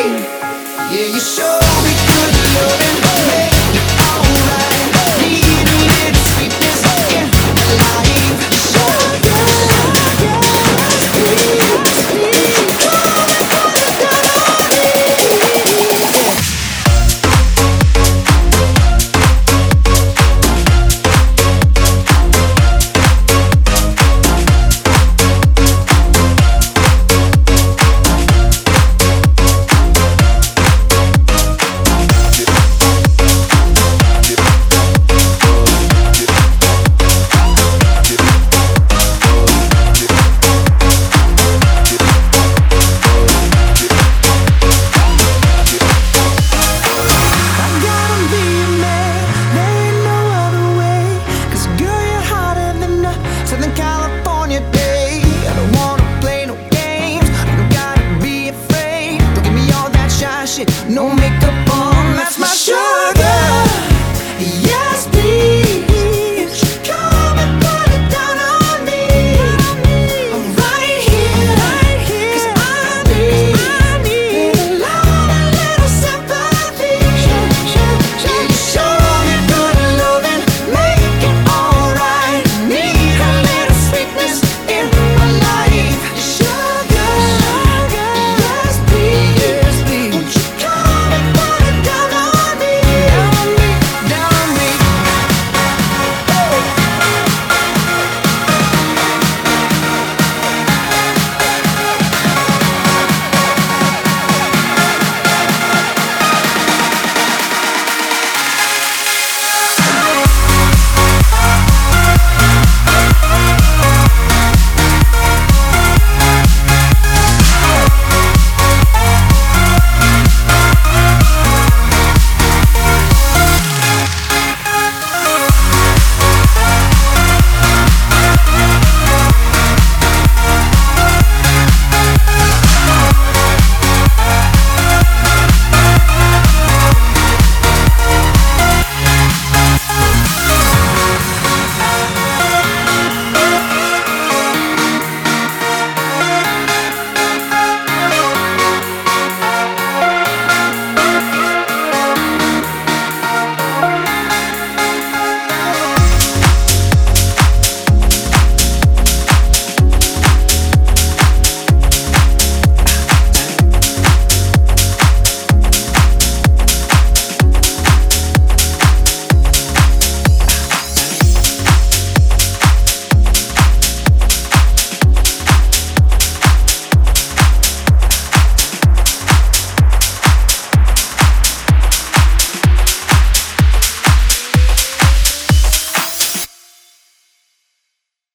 Yeah, you showed me good love give me